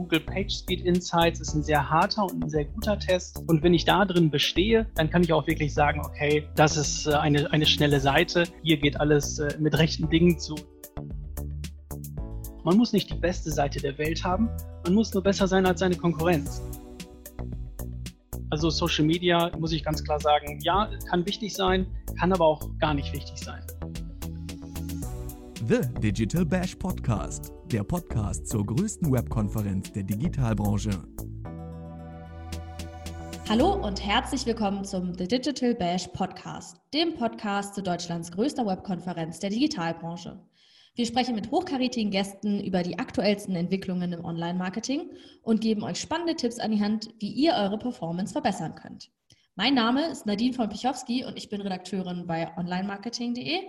Google PageSpeed Insights ist ein sehr harter und ein sehr guter Test. Und wenn ich da drin bestehe, dann kann ich auch wirklich sagen, okay, das ist äh, eine, eine schnelle Seite. Hier geht alles äh, mit rechten Dingen zu. Man muss nicht die beste Seite der Welt haben, man muss nur besser sein als seine Konkurrenz. Also Social Media, muss ich ganz klar sagen, ja, kann wichtig sein, kann aber auch gar nicht wichtig sein. The Digital Bash Podcast, der Podcast zur größten Webkonferenz der Digitalbranche. Hallo und herzlich willkommen zum The Digital Bash Podcast, dem Podcast zu Deutschlands größter Webkonferenz der Digitalbranche. Wir sprechen mit hochkarätigen Gästen über die aktuellsten Entwicklungen im Online-Marketing und geben euch spannende Tipps an die Hand, wie ihr eure Performance verbessern könnt. Mein Name ist Nadine von Pichowski und ich bin Redakteurin bei onlinemarketing.de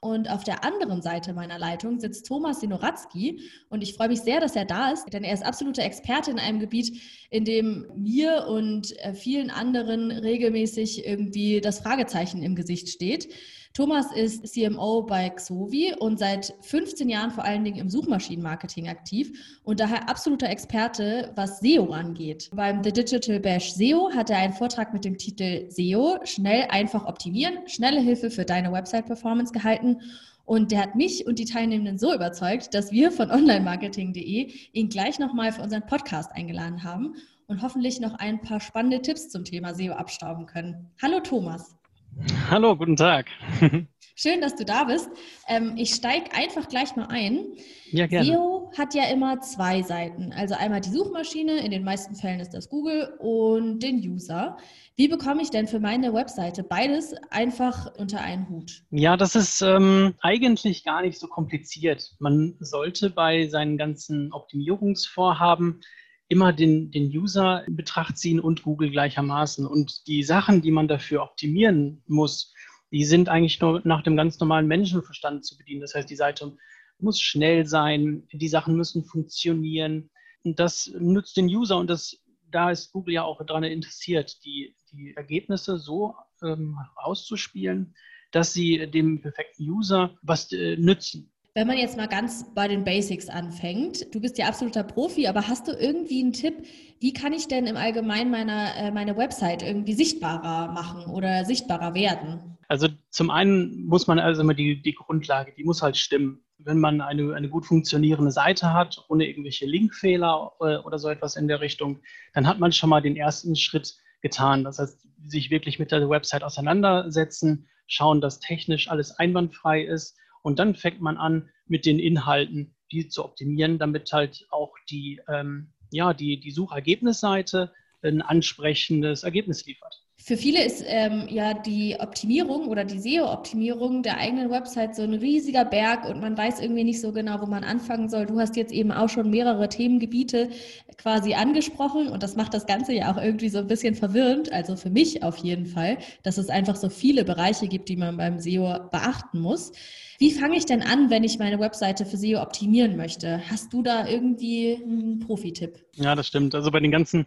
und auf der anderen Seite meiner Leitung sitzt Thomas Sinoratzki. Und ich freue mich sehr, dass er da ist, denn er ist absoluter Experte in einem Gebiet, in dem mir und äh, vielen anderen regelmäßig irgendwie das Fragezeichen im Gesicht steht. Thomas ist CMO bei Xovi und seit 15 Jahren vor allen Dingen im Suchmaschinenmarketing aktiv und daher absoluter Experte, was SEO angeht. Beim The Digital Bash SEO hat er einen Vortrag mit dem Titel SEO, schnell, einfach optimieren, schnelle Hilfe für deine Website-Performance gehalten. Und der hat mich und die Teilnehmenden so überzeugt, dass wir von onlinemarketing.de ihn gleich nochmal für unseren Podcast eingeladen haben und hoffentlich noch ein paar spannende Tipps zum Thema SEO abstauben können. Hallo Thomas. Hallo, guten Tag. Schön, dass du da bist. Ähm, ich steige einfach gleich mal ein. Ja, gerne. SEO hat ja immer zwei Seiten. Also einmal die Suchmaschine, in den meisten Fällen ist das Google, und den User. Wie bekomme ich denn für meine Webseite beides einfach unter einen Hut? Ja, das ist ähm, eigentlich gar nicht so kompliziert. Man sollte bei seinen ganzen Optimierungsvorhaben immer den, den User in Betracht ziehen und Google gleichermaßen. Und die Sachen, die man dafür optimieren muss, die sind eigentlich nur nach dem ganz normalen Menschenverstand zu bedienen. Das heißt, die Seite muss schnell sein, die Sachen müssen funktionieren. Und das nützt den User und das, da ist Google ja auch daran interessiert, die, die Ergebnisse so ähm, auszuspielen, dass sie dem perfekten User was äh, nützen. Wenn man jetzt mal ganz bei den Basics anfängt, du bist ja absoluter Profi, aber hast du irgendwie einen Tipp, wie kann ich denn im Allgemeinen meine, äh, meine Website irgendwie sichtbarer machen oder sichtbarer werden? Also zum einen muss man also immer die, die Grundlage, die muss halt stimmen. Wenn man eine, eine gut funktionierende Seite hat, ohne irgendwelche Linkfehler äh, oder so etwas in der Richtung, dann hat man schon mal den ersten Schritt getan. Das heißt, sich wirklich mit der Website auseinandersetzen, schauen, dass technisch alles einwandfrei ist und dann fängt man an, mit den Inhalten die zu optimieren, damit halt auch die, ähm, ja, die, die Suchergebnisseite ein ansprechendes Ergebnis liefert. Für viele ist ähm, ja die Optimierung oder die SEO-Optimierung der eigenen Website so ein riesiger Berg und man weiß irgendwie nicht so genau, wo man anfangen soll. Du hast jetzt eben auch schon mehrere Themengebiete quasi angesprochen und das macht das Ganze ja auch irgendwie so ein bisschen verwirrend, also für mich auf jeden Fall, dass es einfach so viele Bereiche gibt, die man beim SEO beachten muss. Wie fange ich denn an, wenn ich meine Webseite für SEO optimieren möchte? Hast du da irgendwie einen Profi-Tipp? Ja, das stimmt. Also bei den ganzen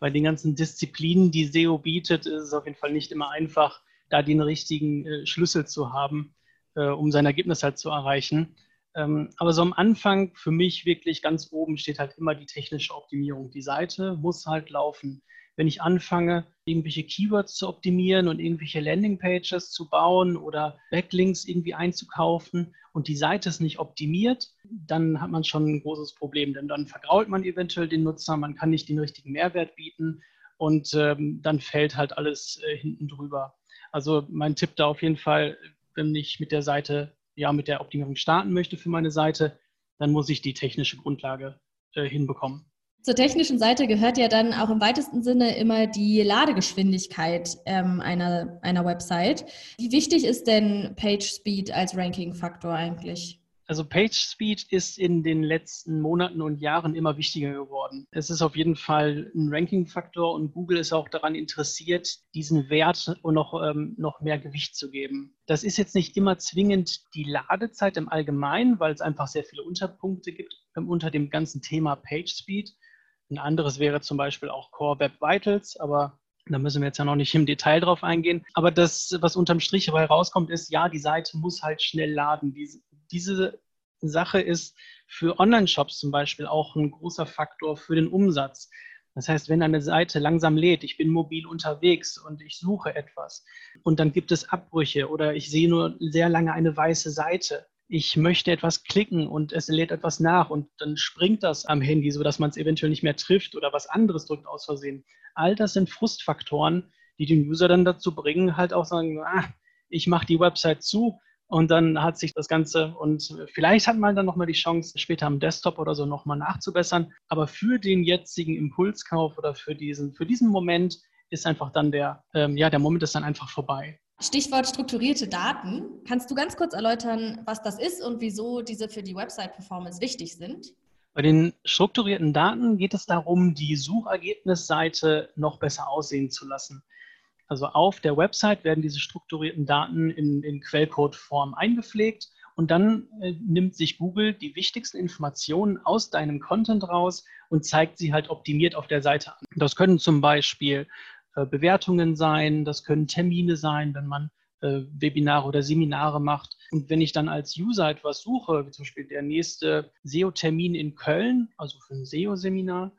bei den ganzen Disziplinen, die SEO bietet, ist es auf jeden Fall nicht immer einfach, da den richtigen äh, Schlüssel zu haben, äh, um sein Ergebnis halt zu erreichen. Ähm, aber so am Anfang für mich wirklich ganz oben steht halt immer die technische Optimierung. Die Seite muss halt laufen wenn ich anfange, irgendwelche Keywords zu optimieren und irgendwelche Landingpages zu bauen oder Backlinks irgendwie einzukaufen und die Seite ist nicht optimiert, dann hat man schon ein großes Problem, denn dann vergrault man eventuell den Nutzer, man kann nicht den richtigen Mehrwert bieten und ähm, dann fällt halt alles äh, hinten drüber. Also mein Tipp da auf jeden Fall, wenn ich mit der Seite, ja, mit der Optimierung starten möchte für meine Seite, dann muss ich die technische Grundlage äh, hinbekommen. Zur technischen Seite gehört ja dann auch im weitesten Sinne immer die Ladegeschwindigkeit ähm, einer, einer Website. Wie wichtig ist denn Page Speed als Ranking-Faktor eigentlich? Also Page Speed ist in den letzten Monaten und Jahren immer wichtiger geworden. Es ist auf jeden Fall ein Ranking-Faktor und Google ist auch daran interessiert, diesen Wert noch, ähm, noch mehr Gewicht zu geben. Das ist jetzt nicht immer zwingend die Ladezeit im Allgemeinen, weil es einfach sehr viele Unterpunkte gibt ähm, unter dem ganzen Thema Page Speed. Ein anderes wäre zum Beispiel auch Core Web Vitals, aber da müssen wir jetzt ja noch nicht im Detail drauf eingehen. Aber das, was unterm Strich dabei rauskommt, ist, ja, die Seite muss halt schnell laden. Diese, diese Sache ist für Online-Shops zum Beispiel auch ein großer Faktor für den Umsatz. Das heißt, wenn eine Seite langsam lädt, ich bin mobil unterwegs und ich suche etwas und dann gibt es Abbrüche oder ich sehe nur sehr lange eine weiße Seite, ich möchte etwas klicken und es lädt etwas nach und dann springt das am Handy, sodass man es eventuell nicht mehr trifft oder was anderes drückt aus Versehen. All das sind Frustfaktoren, die den User dann dazu bringen, halt auch sagen, ah, ich mache die Website zu und dann hat sich das Ganze und vielleicht hat man dann nochmal die Chance, später am Desktop oder so nochmal nachzubessern. Aber für den jetzigen Impulskauf oder für diesen, für diesen Moment ist einfach dann der, ähm, ja, der Moment ist dann einfach vorbei. Stichwort strukturierte Daten. Kannst du ganz kurz erläutern, was das ist und wieso diese für die Website-Performance wichtig sind? Bei den strukturierten Daten geht es darum, die Suchergebnisseite noch besser aussehen zu lassen. Also auf der Website werden diese strukturierten Daten in, in Quellcode-Form eingepflegt und dann äh, nimmt sich Google die wichtigsten Informationen aus deinem Content raus und zeigt sie halt optimiert auf der Seite an. Das können zum Beispiel Bewertungen sein, das können Termine sein, wenn man äh, Webinare oder Seminare macht. Und wenn ich dann als User etwas suche, wie zum Beispiel der nächste SEO-Termin in Köln, also für ein SEO-Seminar,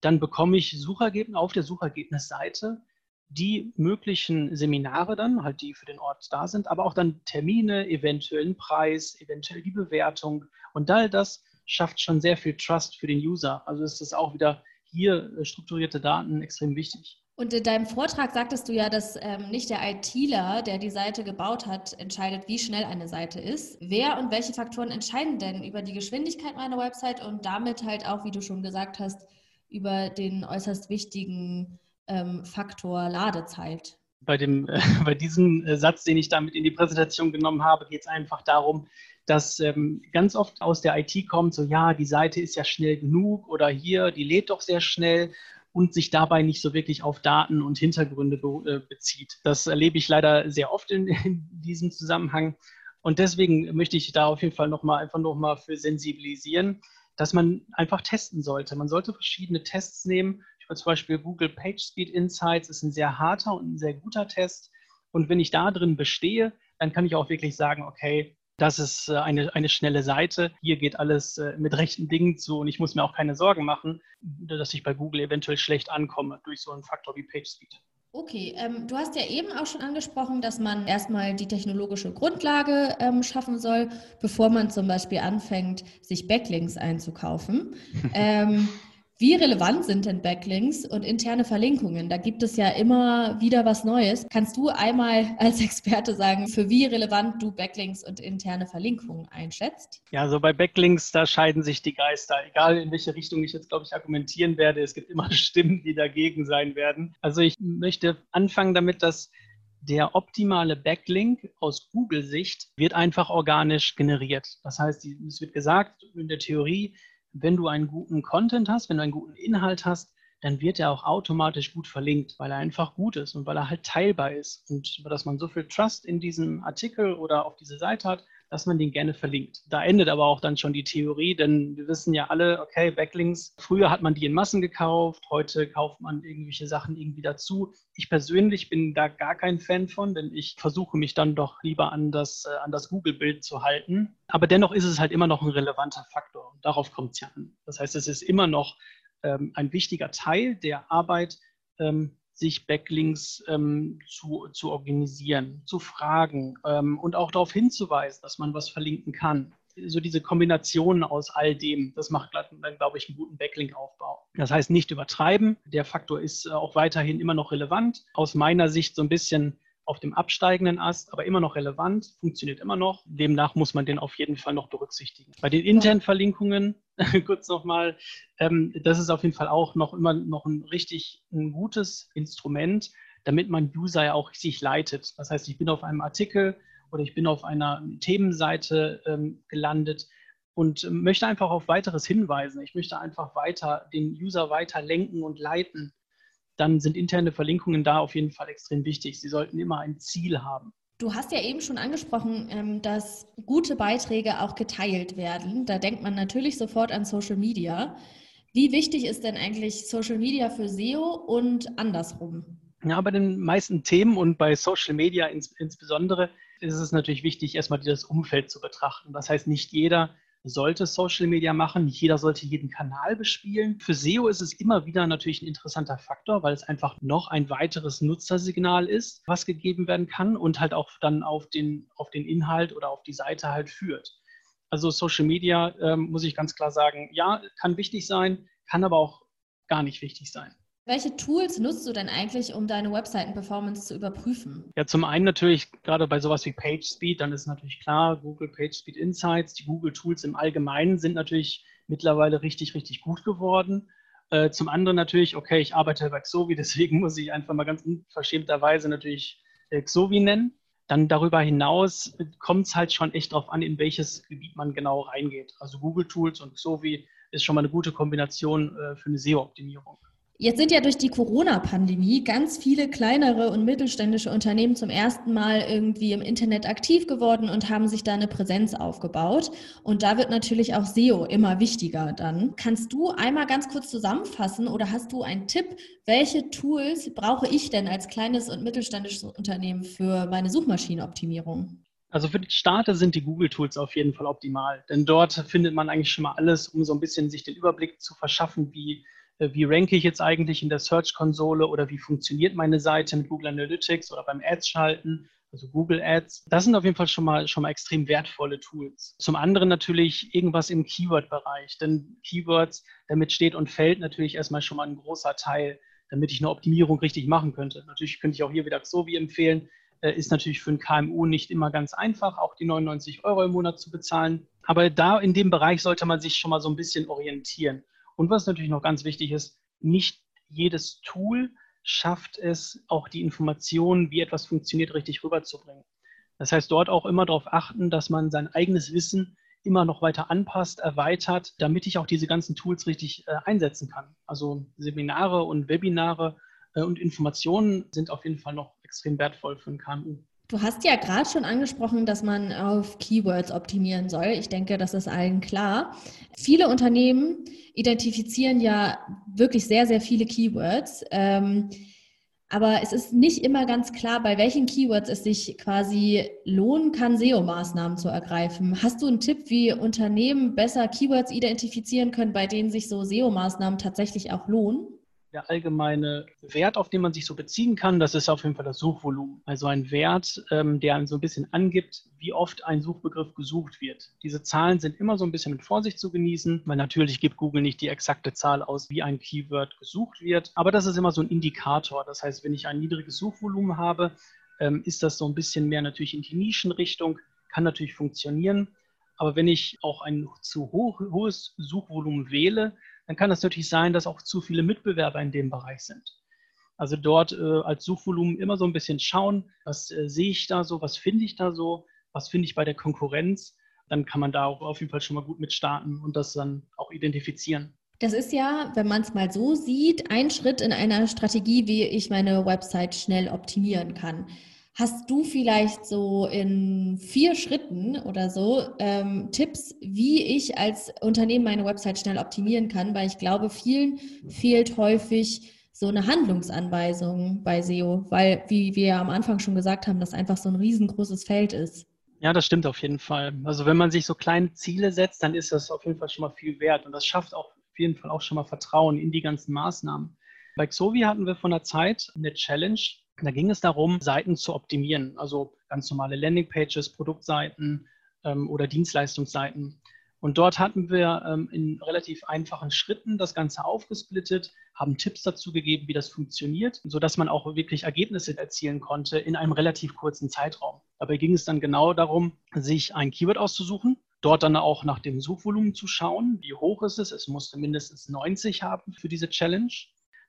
dann bekomme ich Suchergebnisse auf der Suchergebnisseite die möglichen Seminare dann, halt die für den Ort da sind, aber auch dann Termine, eventuell einen Preis, eventuell die Bewertung. Und all das schafft schon sehr viel Trust für den User. Also ist es auch wieder hier äh, strukturierte Daten extrem wichtig. Und in deinem Vortrag sagtest du ja, dass ähm, nicht der ITler, der die Seite gebaut hat, entscheidet, wie schnell eine Seite ist. Wer und welche Faktoren entscheiden denn über die Geschwindigkeit meiner Website und damit halt auch, wie du schon gesagt hast, über den äußerst wichtigen ähm, Faktor Ladezeit? Bei, dem, äh, bei diesem äh, Satz, den ich damit in die Präsentation genommen habe, geht es einfach darum, dass ähm, ganz oft aus der IT kommt, so ja, die Seite ist ja schnell genug oder hier, die lädt doch sehr schnell und sich dabei nicht so wirklich auf Daten und Hintergründe be äh, bezieht. Das erlebe ich leider sehr oft in, in, diesem Zusammenhang. Und deswegen möchte ich da auf jeden Fall nochmal einfach nochmal für sensibilisieren, dass man einfach testen sollte. Man sollte verschiedene Tests nehmen. Zum Beispiel Google PageSpeed Insights ist ein sehr harter und ein sehr guter Test. Und wenn ich da drin bestehe, dann kann ich auch wirklich sagen, okay, das ist äh, eine, eine schnelle Seite. Hier geht alles äh, mit rechten Dingen zu und ich muss mir auch keine Sorgen machen, dass ich bei Google eventuell schlecht ankomme durch so einen Faktor wie PageSpeed. Okay, ähm, du hast ja eben auch schon angesprochen, dass man erstmal die technologische Grundlage ähm, schaffen soll, bevor man zum Beispiel anfängt, sich Backlinks einzukaufen. ähm, wie relevant sind denn Backlinks und interne Verlinkungen? Da gibt es ja immer wieder was Neues. Kannst du einmal als Experte sagen, für wie relevant du Backlinks und interne Verlinkungen einschätzt? Ja, also bei Backlinks, da scheiden sich die Geister. Egal in welche Richtung ich jetzt, glaube ich, argumentieren werde, es gibt immer Stimmen, die dagegen sein werden. Also ich möchte anfangen damit, dass der optimale Backlink aus Google-Sicht wird einfach organisch generiert. Das heißt, es wird gesagt, in der Theorie, wenn du einen guten Content hast, wenn du einen guten Inhalt hast, dann wird er auch automatisch gut verlinkt, weil er einfach gut ist und weil er halt teilbar ist. Und dass man so viel Trust in diesem Artikel oder auf diese Seite hat, dass man den gerne verlinkt. Da endet aber auch dann schon die Theorie, denn wir wissen ja alle, okay, Backlinks, früher hat man die in Massen gekauft, heute kauft man irgendwelche Sachen irgendwie dazu. Ich persönlich bin da gar kein Fan von, denn ich versuche mich dann doch lieber an das, äh, an das Google-Bild zu halten. Aber dennoch ist es halt immer noch ein relevanter Faktor. Darauf kommt es ja an. Das heißt, es ist immer noch ähm, ein wichtiger Teil der Arbeit, ähm, sich Backlinks ähm, zu, zu organisieren, zu fragen ähm, und auch darauf hinzuweisen, dass man was verlinken kann. So diese Kombination aus all dem, das macht dann, glaube ich, einen guten Backlink-Aufbau. Das heißt, nicht übertreiben. Der Faktor ist äh, auch weiterhin immer noch relevant. Aus meiner Sicht so ein bisschen auf dem absteigenden Ast, aber immer noch relevant, funktioniert immer noch. Demnach muss man den auf jeden Fall noch berücksichtigen. Bei den internen Verlinkungen, kurz nochmal, ähm, das ist auf jeden Fall auch noch immer noch ein richtig ein gutes Instrument, damit man User ja auch sich leitet. Das heißt, ich bin auf einem Artikel oder ich bin auf einer Themenseite ähm, gelandet und möchte einfach auf weiteres hinweisen. Ich möchte einfach weiter den User weiter lenken und leiten dann sind interne Verlinkungen da auf jeden Fall extrem wichtig. Sie sollten immer ein Ziel haben. Du hast ja eben schon angesprochen, ähm, dass gute Beiträge auch geteilt werden. Da denkt man natürlich sofort an Social Media. Wie wichtig ist denn eigentlich Social Media für SEO und andersrum? Ja, bei den meisten Themen und bei Social Media ins, insbesondere ist es natürlich wichtig, erstmal das Umfeld zu betrachten. Das heißt, nicht jeder sollte Social Media machen. Nicht jeder sollte jeden Kanal bespielen. Für SEO ist es immer wieder natürlich ein interessanter Faktor, weil es einfach noch ein weiteres Nutzersignal ist, was gegeben werden kann und halt auch dann auf den, auf den Inhalt oder auf die Seite halt führt. Also Social Media, ähm, muss ich ganz klar sagen, ja, kann wichtig sein, kann aber auch gar nicht wichtig sein. Welche Tools nutzt du denn eigentlich, um deine Webseiten-Performance zu überprüfen? Ja, zum einen natürlich gerade bei sowas wie PageSpeed, dann ist natürlich klar, Google PageSpeed Insights, die Google Tools im Allgemeinen sind natürlich mittlerweile richtig, richtig gut geworden. Äh, zum anderen natürlich, okay, ich arbeite bei Xovi, deswegen muss ich einfach mal ganz unverschämterweise natürlich äh, Xovi nennen. Dann darüber hinaus kommt es halt schon echt darauf an, in welches Gebiet man genau reingeht. Also Google Tools und Xovi ist schon mal eine gute Kombination äh, für eine SEO-Optimierung. Jetzt sind ja durch die Corona-Pandemie ganz viele kleinere und mittelständische Unternehmen zum ersten Mal irgendwie im Internet aktiv geworden und haben sich da eine Präsenz aufgebaut. Und da wird natürlich auch SEO immer wichtiger dann. Kannst du einmal ganz kurz zusammenfassen oder hast du einen Tipp, welche Tools brauche ich denn als kleines und mittelständisches Unternehmen für meine Suchmaschinenoptimierung? Also für die Starter sind die Google-Tools auf jeden Fall optimal, denn dort findet man eigentlich schon mal alles, um so ein bisschen sich den Überblick zu verschaffen, wie wie ranke ich jetzt eigentlich in der Search-Konsole oder wie funktioniert meine Seite mit Google Analytics oder beim Ads-Schalten, also Google Ads. Das sind auf jeden Fall schon mal, schon mal extrem wertvolle Tools. Zum anderen natürlich irgendwas im Keyword-Bereich, denn Keywords, damit steht und fällt natürlich erstmal schon mal ein großer Teil, damit ich eine Optimierung richtig machen könnte. Natürlich könnte ich auch hier wieder Xovi empfehlen, äh, ist natürlich für ein KMU nicht immer ganz einfach, auch die 99 Euro im Monat zu bezahlen. Aber da in dem Bereich sollte man sich schon mal so ein bisschen orientieren. Und was natürlich noch ganz wichtig ist, nicht jedes Tool schafft es, auch die Informationen, wie etwas funktioniert, richtig rüberzubringen. Das heißt, dort auch immer darauf achten, dass man sein eigenes Wissen immer noch weiter anpasst, erweitert, damit ich auch diese ganzen Tools richtig äh, einsetzen kann. Also Seminare und Webinare äh, und Informationen sind auf jeden Fall noch extrem wertvoll für ein KMU. Du hast ja gerade schon angesprochen, dass man auf Keywords optimieren soll. Ich denke, das ist allen klar. Viele Unternehmen identifizieren ja wirklich sehr, sehr viele Keywords. Ähm, aber es ist nicht immer ganz klar, bei welchen Keywords es sich quasi lohnen kann, SEO-Maßnahmen zu ergreifen. Hast du einen Tipp, wie Unternehmen besser Keywords identifizieren können, bei denen sich so SEO-Maßnahmen tatsächlich auch lohnen? Der allgemeine Wert, auf den man sich so beziehen kann, das ist auf jeden Fall das Suchvolumen. Also ein Wert, ähm, der so ein bisschen angibt, wie oft ein Suchbegriff gesucht wird. Diese Zahlen sind immer so ein bisschen mit Vorsicht zu genießen, weil natürlich gibt Google nicht die exakte Zahl aus, wie ein Keyword gesucht wird. Aber das ist immer so ein Indikator. Das heißt, wenn ich ein niedriges Suchvolumen habe, ähm, ist das so ein bisschen mehr natürlich in die Nischenrichtung, kann natürlich funktionieren. Aber wenn ich auch ein zu hoch, hohes Suchvolumen wähle, dann kann es natürlich sein, dass auch zu viele Mitbewerber in dem Bereich sind. Also dort äh, als Suchvolumen immer so ein bisschen schauen, was äh, sehe ich da so, was finde ich da so, was finde ich bei der Konkurrenz. Dann kann man da auch auf jeden Fall schon mal gut mit starten und das dann auch identifizieren. Das ist ja, wenn man es mal so sieht, ein Schritt in einer Strategie, wie ich meine Website schnell optimieren kann. Hast du vielleicht so in vier Schritten oder so ähm, Tipps, wie ich als Unternehmen meine Website schnell optimieren kann? Weil ich glaube, vielen fehlt häufig so eine Handlungsanweisung bei SEO, weil, wie wir ja am Anfang schon gesagt haben, das einfach so ein riesengroßes Feld ist. Ja, das stimmt auf jeden Fall. Also wenn man sich so kleine Ziele setzt, dann ist das auf jeden Fall schon mal viel wert und das schafft auch auf jeden Fall auch schon mal Vertrauen in die ganzen Maßnahmen. Bei Xovi hatten wir von der Zeit eine Challenge, da ging es darum, Seiten zu optimieren, also ganz normale Landingpages, Produktseiten ähm, oder Dienstleistungsseiten. Und dort hatten wir ähm, in relativ einfachen Schritten das Ganze aufgesplittet, haben Tipps dazu gegeben, wie das funktioniert, sodass man auch wirklich Ergebnisse erzielen konnte in einem relativ kurzen Zeitraum. Dabei ging es dann genau darum, sich ein Keyword auszusuchen, dort dann auch nach dem Suchvolumen zu schauen, wie hoch ist es. Es musste mindestens 90 haben für diese Challenge.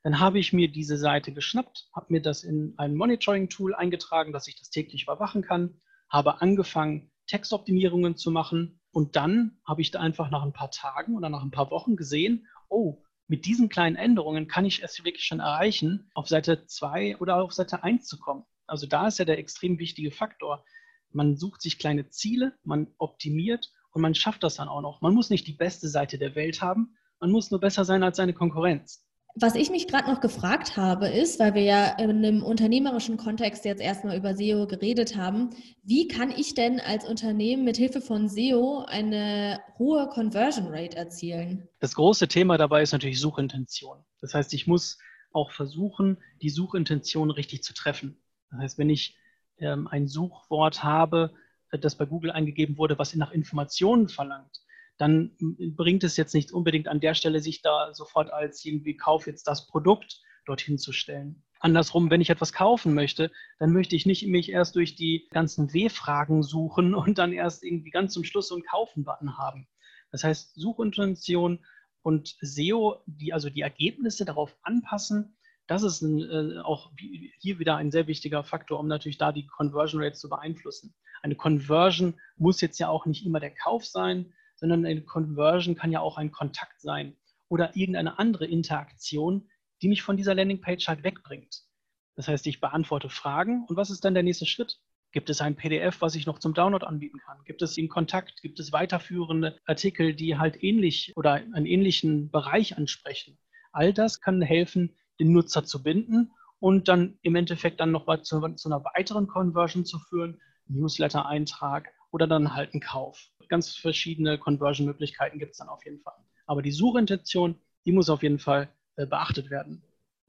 Dann habe ich mir diese Seite geschnappt, habe mir das in ein Monitoring-Tool eingetragen, dass ich das täglich überwachen kann, habe angefangen, Textoptimierungen zu machen und dann habe ich da einfach nach ein paar Tagen oder nach ein paar Wochen gesehen, oh, mit diesen kleinen Änderungen kann ich es wirklich schon erreichen, auf Seite 2 oder auf Seite 1 zu kommen. Also da ist ja der extrem wichtige Faktor. Man sucht sich kleine Ziele, man optimiert und man schafft das dann auch noch. Man muss nicht die beste Seite der Welt haben, man muss nur besser sein als seine Konkurrenz. Was ich mich gerade noch gefragt habe, ist, weil wir ja in einem unternehmerischen Kontext jetzt erstmal über SEO geredet haben, wie kann ich denn als Unternehmen mit Hilfe von SEO eine hohe Conversion Rate erzielen? Das große Thema dabei ist natürlich Suchintention. Das heißt, ich muss auch versuchen, die Suchintention richtig zu treffen. Das heißt, wenn ich ähm, ein Suchwort habe, das bei Google eingegeben wurde, was nach Informationen verlangt, dann bringt es jetzt nicht unbedingt an der Stelle, sich da sofort als irgendwie Kauf jetzt das Produkt dorthin zu stellen. Andersrum, wenn ich etwas kaufen möchte, dann möchte ich nicht mich erst durch die ganzen W-Fragen suchen und dann erst irgendwie ganz zum Schluss so einen Kaufen-Button haben. Das heißt, Suchintention und SEO, die also die Ergebnisse darauf anpassen, das ist ein, äh, auch hier wieder ein sehr wichtiger Faktor, um natürlich da die Conversion Rate zu beeinflussen. Eine Conversion muss jetzt ja auch nicht immer der Kauf sein, sondern eine Conversion kann ja auch ein Kontakt sein oder irgendeine andere Interaktion, die mich von dieser Landingpage halt wegbringt. Das heißt, ich beantworte Fragen und was ist dann der nächste Schritt? Gibt es ein PDF, was ich noch zum Download anbieten kann? Gibt es in Kontakt? Gibt es weiterführende Artikel, die halt ähnlich oder einen ähnlichen Bereich ansprechen? All das kann helfen, den Nutzer zu binden und dann im Endeffekt dann noch zu, zu einer weiteren Conversion zu führen, Newsletter-Eintrag oder dann halt einen Kauf ganz verschiedene Conversion-Möglichkeiten gibt es dann auf jeden Fall. Aber die Suchintention, die muss auf jeden Fall äh, beachtet werden.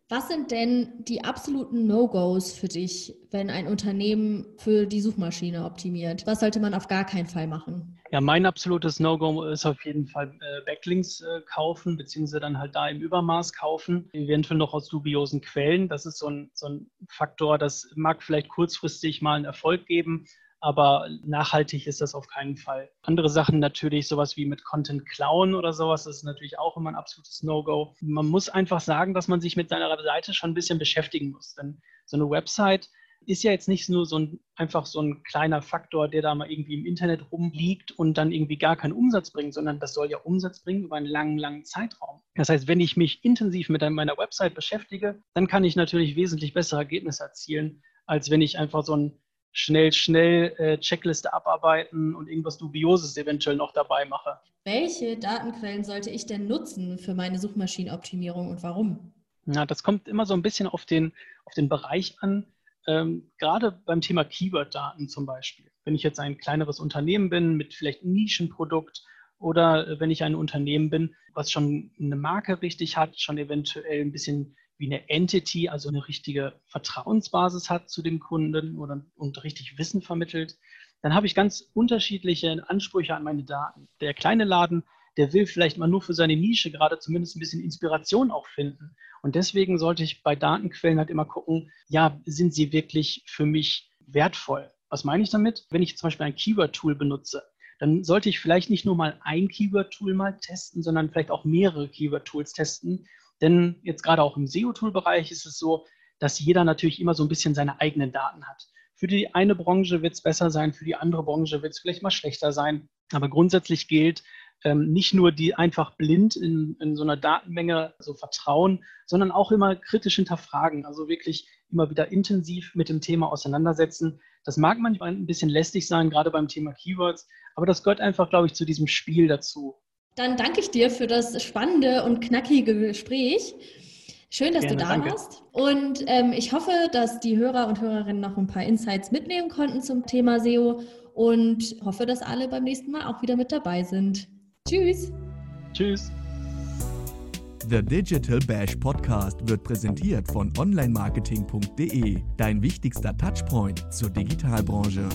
Was sind denn die absoluten No-Gos für dich, wenn ein Unternehmen für die Suchmaschine optimiert? Was sollte man auf gar keinen Fall machen? Ja, mein absolutes No-Go ist auf jeden Fall äh, Backlinks äh, kaufen, beziehungsweise dann halt da im Übermaß kaufen, eventuell noch aus dubiosen Quellen. Das ist so ein, so ein Faktor, das mag vielleicht kurzfristig mal einen Erfolg geben, aber nachhaltig ist das auf keinen Fall. Andere Sachen natürlich, sowas wie mit Content klauen oder sowas, ist natürlich auch immer ein absolutes No-Go. Man muss einfach sagen, dass man sich mit seiner Seite schon ein bisschen beschäftigen muss. Denn so eine Website ist ja jetzt nicht nur so ein, einfach so ein kleiner Faktor, der da mal irgendwie im Internet rumliegt und dann irgendwie gar keinen Umsatz bringt, sondern das soll ja Umsatz bringen über einen langen, langen Zeitraum. Das heißt, wenn ich mich intensiv mit meiner Website beschäftige, dann kann ich natürlich wesentlich bessere Ergebnisse erzielen, als wenn ich einfach so ein schnell, schnell äh, Checkliste abarbeiten und irgendwas Dubioses eventuell noch dabei mache. Welche Datenquellen sollte ich denn nutzen für meine Suchmaschinenoptimierung und warum? Ja, das kommt immer so ein bisschen auf den, auf den Bereich an. Ähm, gerade beim Thema Keyword-Daten zum Beispiel. Wenn ich jetzt ein kleineres Unternehmen bin mit vielleicht einem Nischenprodukt oder äh, wenn ich ein Unternehmen bin, was schon eine Marke richtig hat, schon eventuell ein bisschen wie eine Entity, also eine richtige Vertrauensbasis hat zu dem Kunden oder, und richtig Wissen vermittelt, dann habe ich ganz unterschiedliche Ansprüche an meine Daten. Der kleine Laden, der will vielleicht mal nur für seine Nische gerade zumindest ein bisschen Inspiration auch finden. Und deswegen sollte ich bei Datenquellen halt immer gucken, ja, sind sie wirklich für mich wertvoll? Was meine ich damit? Wenn ich zum Beispiel ein Keyword-Tool benutze, dann sollte ich vielleicht nicht nur mal ein Keyword-Tool mal testen, sondern vielleicht auch mehrere Keyword-Tools testen, denn jetzt gerade auch im SEO-Tool-Bereich ist es so, dass jeder natürlich immer so ein bisschen seine eigenen Daten hat. Für die eine Branche wird es besser sein, für die andere Branche wird es vielleicht mal schlechter sein. Aber grundsätzlich gilt, ähm, nicht nur die einfach blind in, in so einer Datenmenge so vertrauen, sondern auch immer kritisch hinterfragen. Also wirklich immer wieder intensiv mit dem Thema auseinandersetzen. Das mag manchmal ein bisschen lästig sein, gerade beim Thema Keywords, aber das gehört einfach, glaube ich, zu diesem Spiel dazu. Dann danke ich dir für das spannende und knackige Gespräch. Schön, dass Gerne, du da danke. warst. Und ähm, ich hoffe, dass die Hörer und Hörerinnen noch ein paar Insights mitnehmen konnten zum Thema SEO und hoffe, dass alle beim nächsten Mal auch wieder mit dabei sind. Tschüss. Tschüss. The Digital Bash Podcast wird präsentiert von onlinemarketing.de, dein wichtigster Touchpoint zur Digitalbranche.